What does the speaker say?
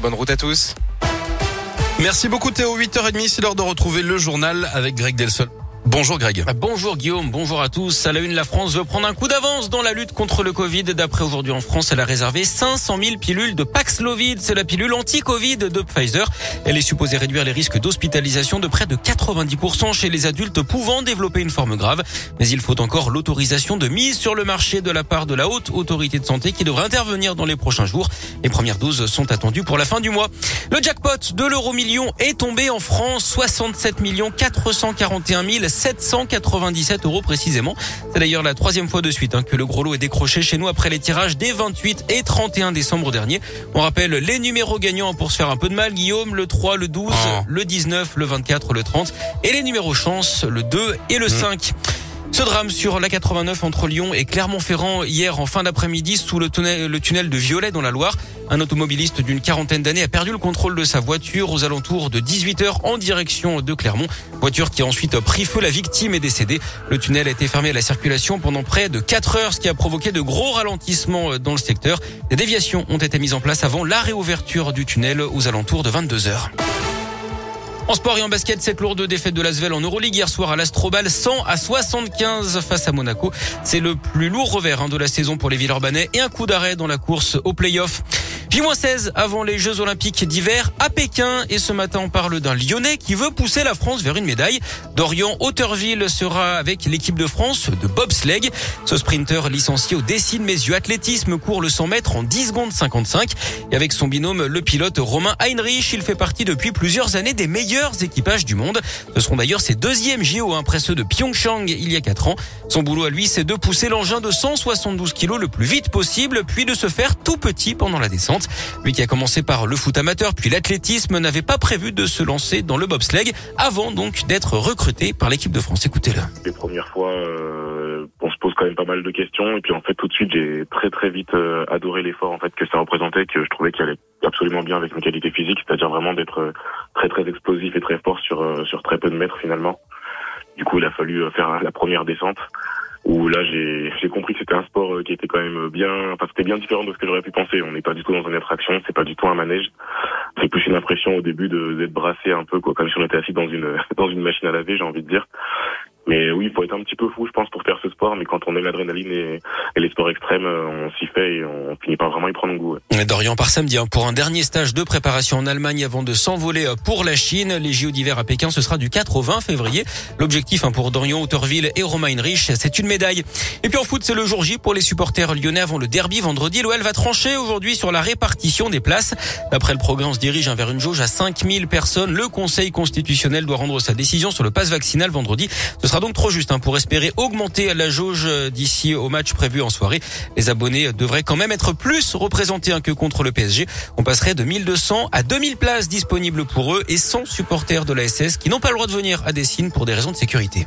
Bonne route à tous. Merci beaucoup Théo. 8h30, c'est l'heure de retrouver le journal avec Greg Delsol. Bonjour Greg. Bonjour Guillaume, bonjour à tous. À la une, la France veut prendre un coup d'avance dans la lutte contre le Covid. D'après aujourd'hui en France, elle a réservé 500 000 pilules de Paxlovid. C'est la pilule anti-Covid de Pfizer. Elle est supposée réduire les risques d'hospitalisation de près de 90% chez les adultes pouvant développer une forme grave. Mais il faut encore l'autorisation de mise sur le marché de la part de la haute autorité de santé qui devrait intervenir dans les prochains jours. Les premières doses sont attendues pour la fin du mois. Le jackpot de l'euro million est tombé en France. 67 441 000 797 euros précisément. C'est d'ailleurs la troisième fois de suite hein, que le gros lot est décroché chez nous après les tirages des 28 et 31 décembre dernier. On rappelle les numéros gagnants pour se faire un peu de mal. Guillaume, le 3, le 12, le 19, le 24, le 30 et les numéros chance, le 2 et le 5. Ce drame sur la 89 entre Lyon et Clermont-Ferrand hier en fin d'après-midi sous le tunnel, le tunnel de Violet dans la Loire. Un automobiliste d'une quarantaine d'années a perdu le contrôle de sa voiture aux alentours de 18 h en direction de Clermont. Voiture qui a ensuite pris feu. La victime est décédée. Le tunnel a été fermé à la circulation pendant près de 4 heures, ce qui a provoqué de gros ralentissements dans le secteur. Des déviations ont été mises en place avant la réouverture du tunnel aux alentours de 22 heures. En sport et en basket, cette lourde défaite de l'Asvel en Euroleague hier soir à l'Astrobal 100 à 75 face à Monaco. C'est le plus lourd revers hein, de la saison pour les Villeurbanais et un coup d'arrêt dans la course au play-off. J-16 avant les Jeux Olympiques d'hiver à Pékin et ce matin on parle d'un Lyonnais qui veut pousser la France vers une médaille. Dorian Hauterville sera avec l'équipe de France de bobsleigh. Ce sprinter licencié au Dessine Mes athlétisme court le 100 mètres en 10 secondes 55 et avec son binôme le pilote Romain Heinrich, il fait partie depuis plusieurs années des meilleurs équipages du monde. Ce seront d'ailleurs ses deuxièmes JO après ceux de Pyeongchang il y a 4 ans. Son boulot à lui c'est de pousser l'engin de 172 kg le plus vite possible puis de se faire tout petit pendant la descente. Lui qui a commencé par le foot amateur puis l'athlétisme n'avait pas prévu de se lancer dans le bobsleigh avant donc d'être recruté par l'équipe de France. Écoutez-le. Les premières fois, euh, on se pose quand même pas mal de questions et puis en fait tout de suite j'ai très très vite euh, adoré l'effort en fait que ça représentait que je trouvais qu'il allait absolument bien avec mes qualités physiques, c'est-à-dire vraiment d'être euh, très très explosif et très fort sur sur très peu de mètres finalement. Du coup, il a fallu faire la première descente où là j'ai compris que c'était un sport euh, qui était quand même bien enfin c'était bien différent de ce que j'aurais pu penser. On n'est pas du tout dans une attraction c'est pas du tout un manège. C'est plus une impression au début d'être brassé un peu quoi comme si on était assis dans une dans une machine à laver j'ai envie de dire mais oui, il faut être un petit peu fou, je pense, pour faire ce sport. Mais quand on aime l'adrénaline et, les sports extrêmes, euh, on s'y fait et on finit par vraiment y prendre goût. Dorian par samedi hein, pour un dernier stage de préparation en Allemagne avant de s'envoler euh, pour la Chine. Les JO d'hiver à Pékin, ce sera du 4 au 20 février. L'objectif hein, pour Dorian Autorville et Romain Heinrich, c'est une médaille. Et puis en foot, c'est le jour J pour les supporters lyonnais avant le derby vendredi. L'OL va trancher aujourd'hui sur la répartition des places. D'après le programme, on se dirige hein, vers une jauge à 5000 personnes. Le Conseil constitutionnel doit rendre sa décision sur le pass vaccinal vendredi. Ce sera donc trop juste hein, pour espérer augmenter la jauge d'ici au match prévu en soirée. Les abonnés devraient quand même être plus représentés hein, que contre le PSG. On passerait de 1200 à 2000 places disponibles pour eux et 100 supporters de la SS qui n'ont pas le droit de venir à Dessine pour des raisons de sécurité.